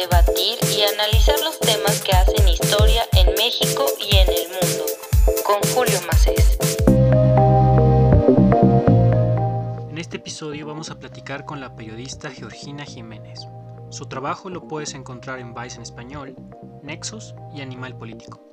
debatir y analizar los temas que hacen historia en México y en el mundo. Con Julio Macés. En este episodio vamos a platicar con la periodista Georgina Jiménez. Su trabajo lo puedes encontrar en Vice en español, Nexos y Animal Político.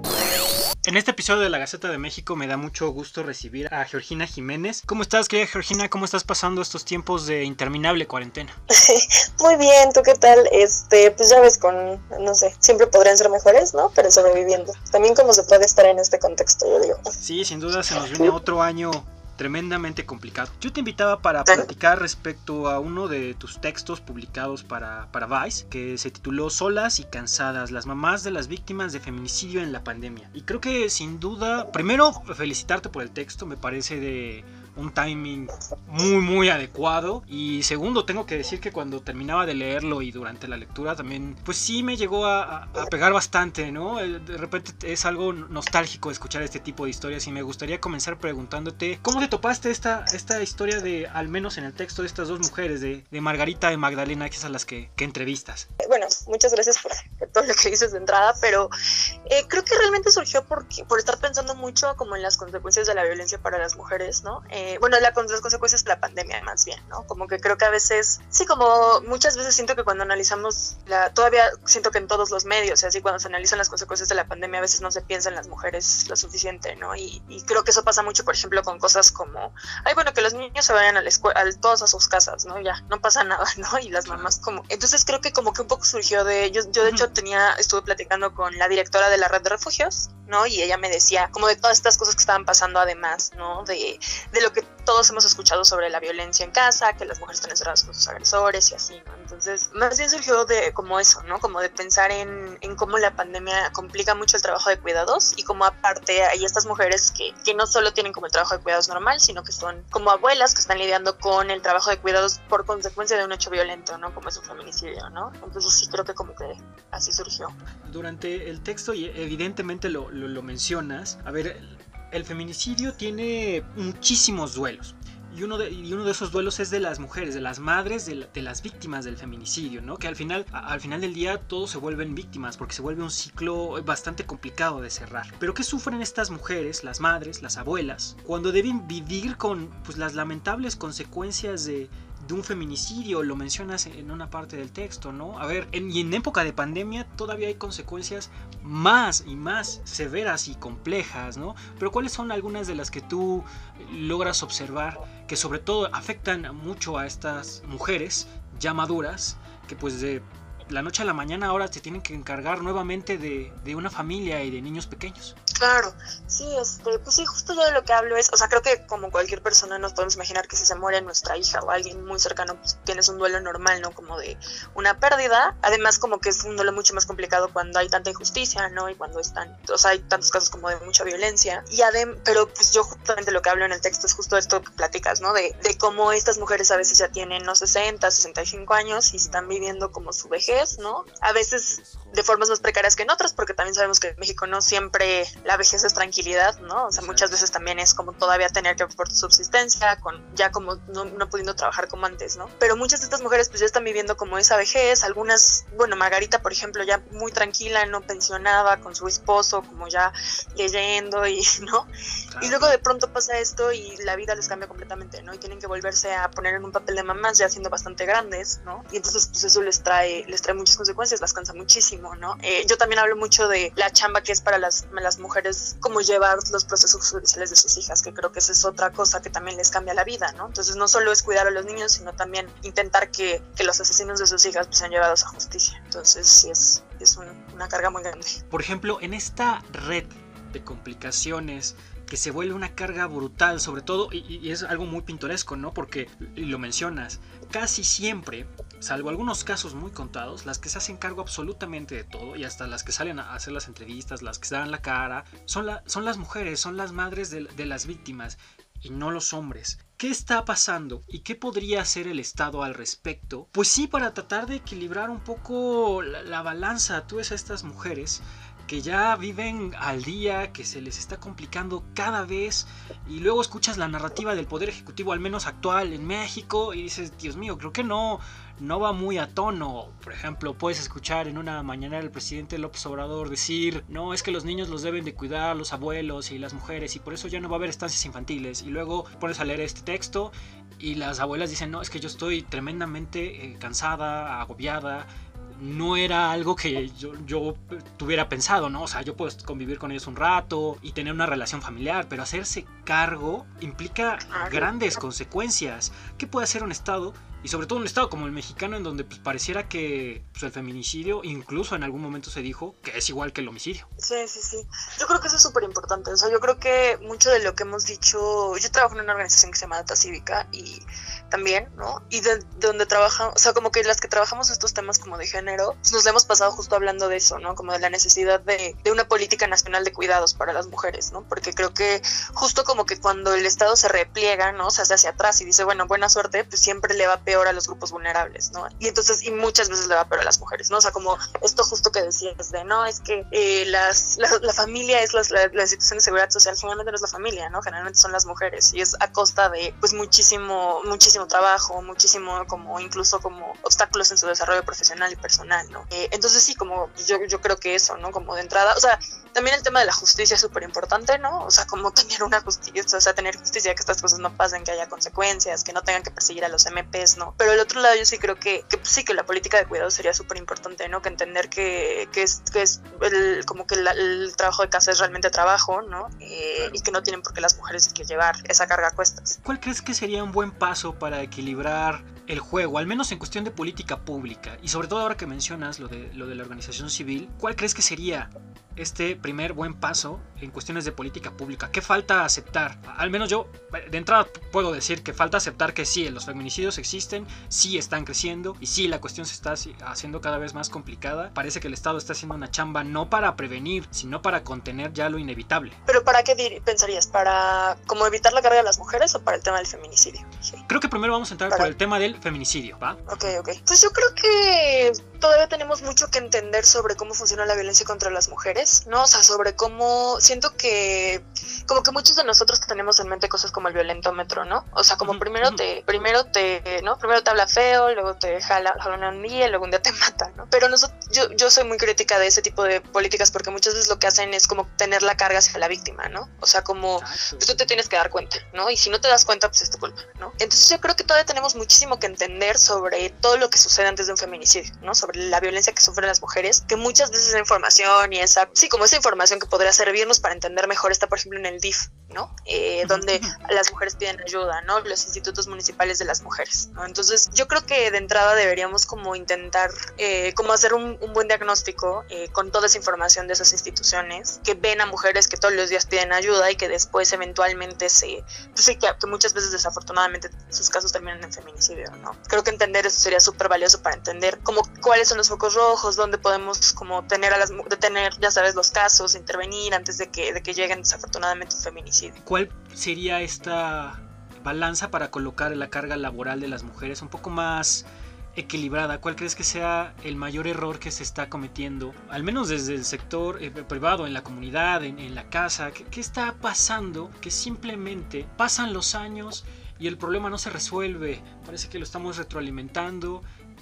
En este episodio de la Gaceta de México me da mucho gusto recibir a Georgina Jiménez. ¿Cómo estás, querida Georgina? ¿Cómo estás pasando estos tiempos de interminable cuarentena? Muy bien, ¿tú qué tal? Este, pues ya ves con, no sé, siempre podrían ser mejores, ¿no? Pero sobreviviendo. También cómo se puede estar en este contexto, yo digo. Sí, sin duda se nos viene otro año tremendamente complicado. Yo te invitaba para platicar respecto a uno de tus textos publicados para, para Vice, que se tituló Solas y cansadas, las mamás de las víctimas de feminicidio en la pandemia. Y creo que sin duda, primero felicitarte por el texto, me parece de un timing muy muy adecuado. Y segundo tengo que decir que cuando terminaba de leerlo y durante la lectura también pues sí me llegó a, pegar bastante no eh, de repente es algo nostálgico escuchar este tipo de historias y me gustaría comenzar preguntándote cómo te topaste esta, esta historia de al menos en el texto de estas dos mujeres de, de Margarita y Magdalena que es a las que, que entrevistas bueno muchas gracias por, todo lo que dices de entrada pero eh, creo que realmente surgió porque, por estar pensando mucho como en las consecuencias de la violencia para las mujeres no eh, eh, bueno, la, las consecuencias de la pandemia más bien, ¿no? Como que creo que a veces, sí, como muchas veces siento que cuando analizamos, la, todavía siento que en todos los medios, así cuando se analizan las consecuencias de la pandemia, a veces no se piensa en las mujeres lo suficiente, ¿no? Y, creo que eso pasa mucho, por ejemplo, con cosas como, ay, bueno, que los niños se vayan a la escuela, todos a sus casas, ¿no? Ya, no pasa nada, ¿no? Y las mamás como, entonces creo que como que un poco surgió de, yo, yo de hecho tenía, estuve platicando con la directora de la red de refugios, ¿no? Y ella me decía como de todas estas cosas que estaban pasando además, ¿no? De, de lo que todos hemos escuchado sobre la violencia en casa, que las mujeres están encerradas con sus agresores y así, ¿no? Entonces, más bien surgió de como eso, ¿no? Como de pensar en, en cómo la pandemia complica mucho el trabajo de cuidados y cómo aparte hay estas mujeres que, que no solo tienen como el trabajo de cuidados normal, sino que son como abuelas que están lidiando con el trabajo de cuidados por consecuencia de un hecho violento, ¿no? Como es un feminicidio, ¿no? Entonces sí creo que como que así surgió. Durante el texto, y evidentemente lo, lo, lo mencionas, a ver, el feminicidio tiene muchísimos duelos. Y uno, de, y uno de esos duelos es de las mujeres, de las madres, de, de, las víctimas del feminicidio, ¿no? Que al final, al final del día todos se vuelven víctimas porque se vuelve un ciclo bastante complicado de cerrar. Pero ¿qué sufren estas mujeres, las madres, las abuelas, cuando deben vivir con pues, las lamentables consecuencias de, de un feminicidio, lo mencionas en una parte del texto, ¿no? A ver, en, y en época de pandemia todavía hay consecuencias más y más severas y complejas, ¿no? Pero ¿cuáles son algunas de las que tú logras observar que sobre todo afectan mucho a estas mujeres ya maduras, que pues de la noche a la mañana ahora te tienen que encargar nuevamente de, de una familia y de niños pequeños? Claro, sí, este, pues sí, justo yo de lo que hablo es, o sea, creo que como cualquier persona nos podemos imaginar que si se muere nuestra hija o alguien muy cercano, pues tienes un duelo normal, ¿no? Como de una pérdida. Además, como que es un duelo mucho más complicado cuando hay tanta injusticia, ¿no? Y cuando están, o sea, hay tantos casos como de mucha violencia. Y además, pero pues yo justamente lo que hablo en el texto es justo esto que platicas, ¿no? De, de cómo estas mujeres a veces ya tienen, no 60, 65 años y están viviendo como su vejez, ¿no? A veces de formas más precarias que en otras, porque también sabemos que en México no siempre la vejez es tranquilidad, ¿no? O sea, muchas veces también es como todavía tener que por subsistencia, con ya como no, no, pudiendo trabajar como antes, ¿no? Pero muchas de estas mujeres pues ya están viviendo como esa vejez, algunas, bueno, Margarita, por ejemplo, ya muy tranquila, no pensionada, con su esposo, como ya leyendo y, ¿no? Y luego de pronto pasa esto y la vida les cambia completamente, ¿no? Y tienen que volverse a poner en un papel de mamás ya siendo bastante grandes, ¿no? Y entonces pues eso les trae, les trae muchas consecuencias, las cansa muchísimo, ¿no? Eh, yo también hablo mucho de la chamba que es para las, las mujeres como llevar los procesos judiciales de sus hijas, que creo que esa es otra cosa que también les cambia la vida, ¿no? Entonces no solo es cuidar a los niños, sino también intentar que, los asesinos de sus hijas pues, sean llevados a justicia. Entonces sí es, es un, una carga muy grande. Por ejemplo, en esta red de complicaciones que se vuelve una carga brutal, sobre todo, y, y, es algo muy pintoresco, ¿no? Porque, y lo mencionas, casi siempre, salvo algunos casos muy contados, las que se hacen cargo absolutamente de todo, y hasta las que salen a hacer las entrevistas, las que se dan la cara, son, la, son las mujeres, son las madres de, las víctimas, y no los hombres. ¿Qué está pasando y qué podría hacer el Estado al respecto? Pues sí, para tratar de equilibrar un poco la, la balanza. Tú ves estas mujeres que ya viven al día, que se les está complicando cada vez, y luego escuchas la narrativa del Poder Ejecutivo, al menos actual en México, y dices, Dios mío, creo que no, no va muy a tono. Por ejemplo, puedes escuchar en una mañana el presidente López Obrador decir, no, es que los niños los deben de cuidar los abuelos y las mujeres y por eso ya no va a haber estancias infantiles. Y luego pones a leer este texto y las abuelas dicen, no, es que yo estoy tremendamente eh, cansada, agobiada, no era algo que yo, yo, tuviera pensado, ¿no? O sea, yo puedo convivir con ellos un rato y tener una relación familiar, pero hacerse cargo implica grandes consecuencias. ¿Qué puede hacer un Estado y sobre todo un estado como el mexicano en donde pues, pareciera que pues, el feminicidio incluso en algún momento se dijo que es igual que el homicidio. Sí, sí, sí. Yo creo que eso es súper importante. O sea, yo creo que mucho de lo que hemos dicho, yo trabajo en una organización que se llama Data Cívica y también, ¿no? Y de, donde trabajamos, o sea, como que las que trabajamos estos temas como de género, pues, nos lo hemos pasado justo hablando de eso, ¿no? Como de la necesidad de, de una política nacional de cuidados para las mujeres, ¿no? Porque creo que justo como que cuando el Estado se repliega, ¿no? O sea, se hace hacia atrás y dice, bueno, buena suerte, pues siempre le va peor a los grupos vulnerables, ¿no? Y entonces, y muchas veces le va peor a las mujeres, ¿no? O sea, como esto justo que decías de, no, es que eh, las, la, familia es las, la, institución de seguridad social, generalmente no es la familia, ¿no? Generalmente son las mujeres y es a costa de, pues, muchísimo, muchísimo trabajo, muchísimo, como, incluso como obstáculos en su desarrollo profesional y personal, ¿no? Eh, entonces, sí, como yo, yo creo que eso, ¿no? Como de entrada, o sea, también el tema de la justicia es súper importante, ¿no? O sea, como tener una justicia, o sea, tener justicia, que estas cosas no pasen, que haya consecuencias, que no tengan que perseguir a los MPs, ¿no? Pero el otro lado yo sí creo que, sí, que la política de cuidado sería súper importante, ¿no? Que entender que, que es, que es el, como que el trabajo de casa es realmente trabajo, ¿no? Eh, y que no tienen por qué las mujeres que llevar esa carga a cuestas. ¿Cuál crees que sería un buen paso para equilibrar el juego, al menos en cuestión de política pública? Y sobre todo ahora que mencionas lo de, lo de la organización civil, ¿cuál crees que sería este primer buen paso en cuestiones de política pública? ¿Qué falta aceptar? Al menos yo, de entrada, puedo decir que falta aceptar que sí, los feminicidios existen, sí están creciendo y sí, la cuestión se está haciendo cada vez más complicada. Parece que el Estado está haciendo una chamba no para prevenir, sino para contener ya lo inevitable. ¿Pero para qué pensarías? ¿Para como evitar la carga de las mujeres o para el tema del feminicidio? Creo que primero vamos a entrar por el tema del feminicidio, ¿va? Ok, ok. Pues yo creo que todavía tenemos mucho que entender sobre cómo funciona la violencia contra las mujeres, ¿no? O sea, sobre cómo siento que como que muchos de nosotros tenemos en mente cosas como el violentómetro, ¿no? O sea, como primero te primero te, ¿no? Primero te habla feo, luego te jala, jala un día, luego un día te mata, ¿no? Pero nosotros, yo, yo soy muy crítica de ese tipo de políticas porque muchas veces lo que hacen es como tener la carga hacia la víctima, ¿no? O sea, como pues, tú te tienes que dar cuenta, ¿no? Y si no te das cuenta, pues es tu culpa, ¿no? Entonces yo creo que todavía tenemos muchísimo que entender sobre todo lo que sucede antes de un feminicidio, ¿no? Sobre la violencia que sufren las mujeres, que muchas veces esa información y esa, sí, como esa información que podría servirnos para entender mejor está, por ejemplo, en el DIF, ¿no? Eh, donde las mujeres piden ayuda, ¿no? Los institutos municipales de las mujeres, ¿no? Entonces, yo creo que de entrada deberíamos como intentar, eh, como hacer un, buen diagnóstico eh, con toda esa información de esas instituciones que ven a mujeres que todos los días piden ayuda y que después eventualmente se, pues sí, que, muchas veces desafortunadamente sus casos terminan en feminicidio, ¿no? Creo que entender eso sería súper valioso para entender como cuáles son los focos rojos, dónde podemos como tener a las, detener, ya sabes, los casos, intervenir antes de que, de que lleguen desafortunadamente un feminicidio. ¿Cuál sería esta balanza para colocar la carga laboral de las mujeres un poco más equilibrada? ¿Cuál crees que sea el mayor error que se está cometiendo? Al menos desde el sector eh, privado, en la comunidad, en, la casa. ¿Qué, está pasando? Que simplemente pasan los años y el problema no se resuelve. Parece que lo estamos retroalimentando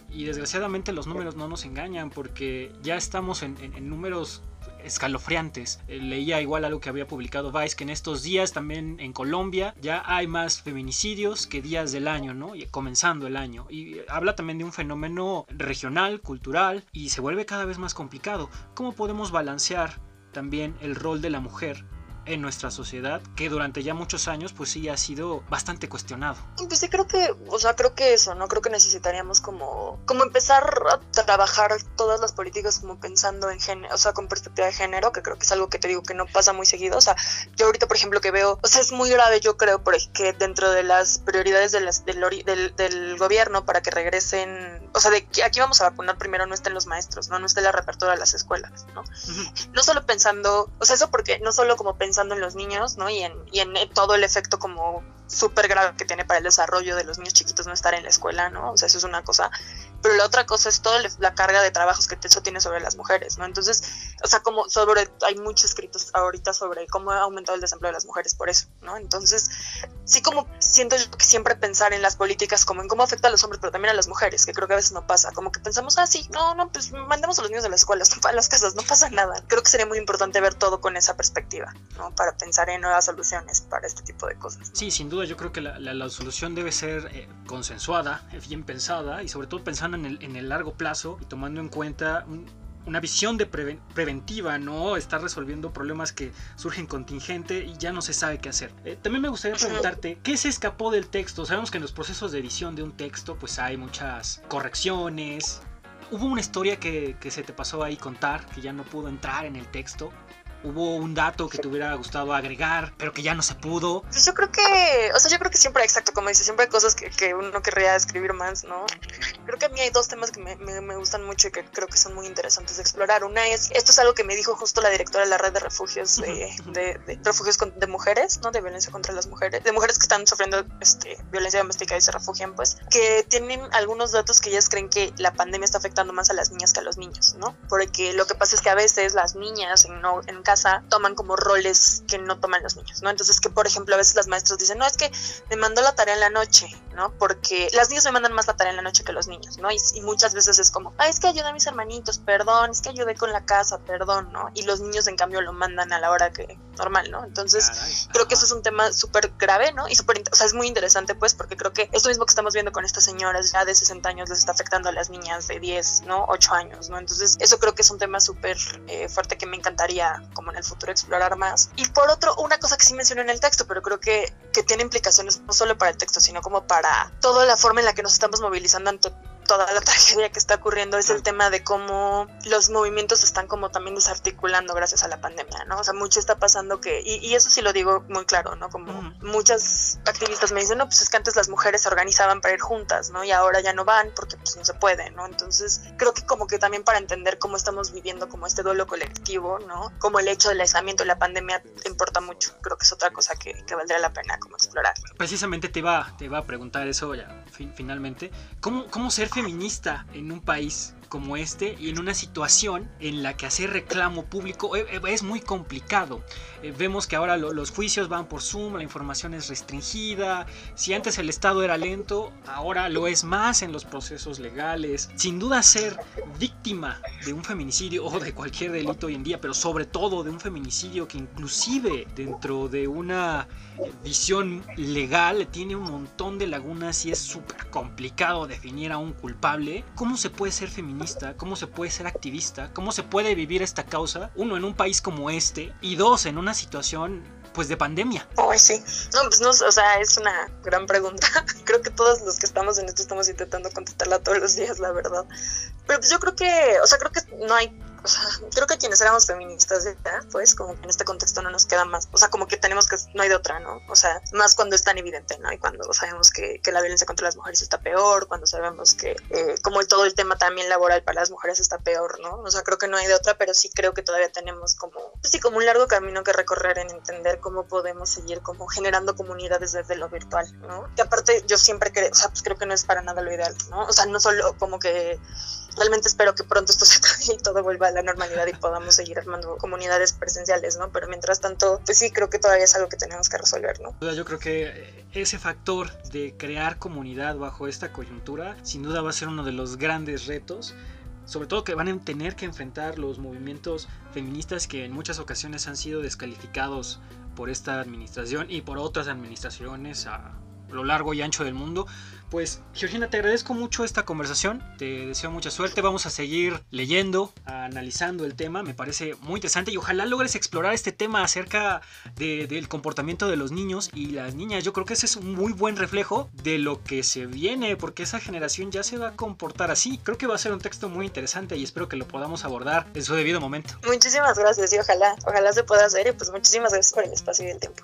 y desgraciadamente los números no nos engañan porque ya estamos en, en números escalofriantes. Eh, leía igual algo que había publicado Vice, que en estos días también en Colombia ya hay más feminicidios que días del año, ¿no? Y comenzando el año. Y habla también de un fenómeno regional, cultural, y se vuelve cada vez más complicado. ¿Cómo podemos balancear también el rol de la mujer en nuestra sociedad que durante ya muchos años pues sí ha sido bastante cuestionado. Pues sí creo que, o sea, creo que eso, ¿no? Creo que necesitaríamos como, como empezar a trabajar todas las políticas como pensando en género, o sea, con perspectiva de género, que creo que es algo que te digo que no pasa muy seguido, o sea, yo ahorita por ejemplo que veo, o sea, es muy grave yo creo porque dentro de las prioridades del, del, del, gobierno para que regresen, o sea, de que aquí vamos a vacunar primero no estén los maestros, ¿no? No esté la reapertura de las escuelas, ¿no? No solo pensando, o sea, eso porque no solo como pensando pensando en los niños, ¿no? Y en, y en todo el efecto como súper grave que tiene para el desarrollo de los niños chiquitos no estar en la escuela, ¿no? O sea, eso es una cosa. Pero la otra cosa es toda la carga de trabajos que eso tiene sobre las mujeres, ¿no? Entonces, o sea, como sobre, hay muchos escritos ahorita sobre cómo ha aumentado el desempleo de las mujeres por eso, ¿no? Entonces, sí como siento yo que siempre pensar en las políticas como en cómo afecta a los hombres, pero también a las mujeres, que creo que a veces no pasa, como que pensamos, ah, sí, no, no, pues mandemos a los niños a las escuelas, a las casas, no pasa nada. Creo que sería muy importante ver todo con esa perspectiva, ¿no? Para pensar en nuevas soluciones para este tipo de cosas. Sí, sin duda yo creo que la, la, solución debe ser eh, consensuada, bien pensada y sobre todo pensando en el, en el largo plazo y tomando en cuenta un, una visión de preventiva, ¿no? Estar resolviendo problemas que surgen contingente y ya no se sabe qué hacer. Eh, también me gustaría preguntarte, ¿qué se escapó del texto? Sabemos que en los procesos de edición de un texto pues hay muchas correcciones. ¿Hubo una historia que, que se te pasó ahí contar, que ya no pudo entrar en el texto? Hubo un dato que te hubiera gustado agregar, pero que ya no se pudo. Pues yo creo que, o sea, yo creo que siempre, exacto, como dice, siempre hay cosas que, que uno querría escribir más, ¿no? Creo que a mí hay dos temas que me, me, gustan mucho y que creo que son muy interesantes de explorar. Una es, esto es algo que me dijo justo la directora de la red de refugios de, de, refugios de mujeres, ¿no? De violencia contra las mujeres, de mujeres que están sufriendo este, violencia doméstica y se refugian, pues, que tienen algunos datos que ellas creen que la pandemia está afectando más a las niñas que a los niños, ¿no? Porque lo que pasa es que a veces las niñas en, no, en toman como roles que no toman los niños, ¿no? Entonces que, por ejemplo, a veces las maestras dicen, no, es que me mandó la tarea en la noche, ¿no? Porque las niñas me mandan más la tarea en la noche que los niños, ¿no? Y, muchas veces es como, ah, es que ayudé a mis hermanitos, perdón, es que ayudé con la casa, perdón, ¿no? Y los niños, en cambio, lo mandan a la hora que normal, ¿no? Entonces, creo que eso es un tema súper grave, ¿no? Y súper, o sea, es muy interesante, pues, porque creo que esto mismo que estamos viendo con estas señoras ya de 60 años les está afectando a las niñas de 10, ¿no? 8 años, ¿no? Entonces, eso creo que es un tema súper eh, fuerte que me encantaría, como en el futuro, explorar más. Y por otro, una cosa que sí mencioné en el texto, pero creo que, que tiene implicaciones no solo para el texto, sino como para toda la forma en la que nos estamos movilizando ante toda la tragedia que está ocurriendo es el tema de cómo los movimientos están como también desarticulando gracias a la pandemia, ¿no? O sea, mucho está pasando que, y, eso sí lo digo muy claro, ¿no? Como muchas activistas me dicen, no, pues es que antes las mujeres se organizaban para ir juntas, ¿no? Y ahora ya no van porque pues no se puede, ¿no? Entonces, creo que como que también para entender cómo estamos viviendo como este duelo colectivo, ¿no? Como el hecho del aislamiento y la pandemia importa mucho. Creo que es otra cosa que, que valdría la pena como explorar. Precisamente te iba, te iba a preguntar eso ya finalmente. ¿Cómo, cómo ser feminista en un país como este y en una situación en la que hacer reclamo público eh, eh, es muy complicado. Eh, vemos que ahora los juicios van por Zoom, la información es restringida. Si antes el Estado era lento, ahora lo es más en los procesos legales. Sin duda ser víctima de un feminicidio o de cualquier delito hoy en día, pero sobre todo de un feminicidio que inclusive dentro de una visión legal tiene un montón de lagunas y es súper complicado definir a un culpable. ¿Cómo se puede ser feminista? ¿Cómo se puede ser activista? ¿Cómo se puede vivir esta causa? Uno, en un país como este y dos, en una situación pues de pandemia. Pues sí. No, pues no, o sea, es una gran pregunta. Creo que todos los que estamos en esto estamos intentando contestarla todos los días, la verdad. Pero pues yo creo que, o sea, creo que no hay o sea, creo que quienes éramos feministas ya, pues como que en este contexto no nos queda más, o sea, como que tenemos que, no hay de otra, ¿no? O sea, más cuando es tan evidente, ¿no? Y cuando sabemos que, que la violencia contra las mujeres está peor, cuando sabemos que eh, como todo el tema también laboral para las mujeres está peor, ¿no? O sea, creo que no hay de otra, pero sí creo que todavía tenemos como, pues sí, como un largo camino que recorrer en entender cómo podemos seguir como generando comunidades desde lo virtual, ¿no? Que aparte yo siempre creo, o sea, pues creo que no es para nada lo ideal, ¿no? O sea, no solo como que realmente espero que pronto esto se acabe y todo vuelva a la normalidad y podamos seguir armando comunidades presenciales, ¿no? Pero mientras tanto, pues sí, creo que todavía es algo que tenemos que resolver, ¿no? Yo creo que ese factor de crear comunidad bajo esta coyuntura, sin duda va a ser uno de los grandes retos sobre todo que van a tener que enfrentar los movimientos feministas que en muchas ocasiones han sido descalificados por esta administración y por otras administraciones a lo largo y ancho del mundo pues Georgina, te agradezco mucho esta conversación, te deseo mucha suerte, vamos a seguir leyendo, analizando el tema, me parece muy interesante y ojalá logres explorar este tema acerca del comportamiento de los niños y las niñas. Yo creo que ese es un muy buen reflejo de lo que se viene, porque esa generación ya se va a comportar así. Creo que va a ser un texto muy interesante y espero que lo podamos abordar en su debido momento. Muchísimas gracias y ojalá, ojalá se pueda hacer y pues muchísimas gracias por el espacio y el tiempo.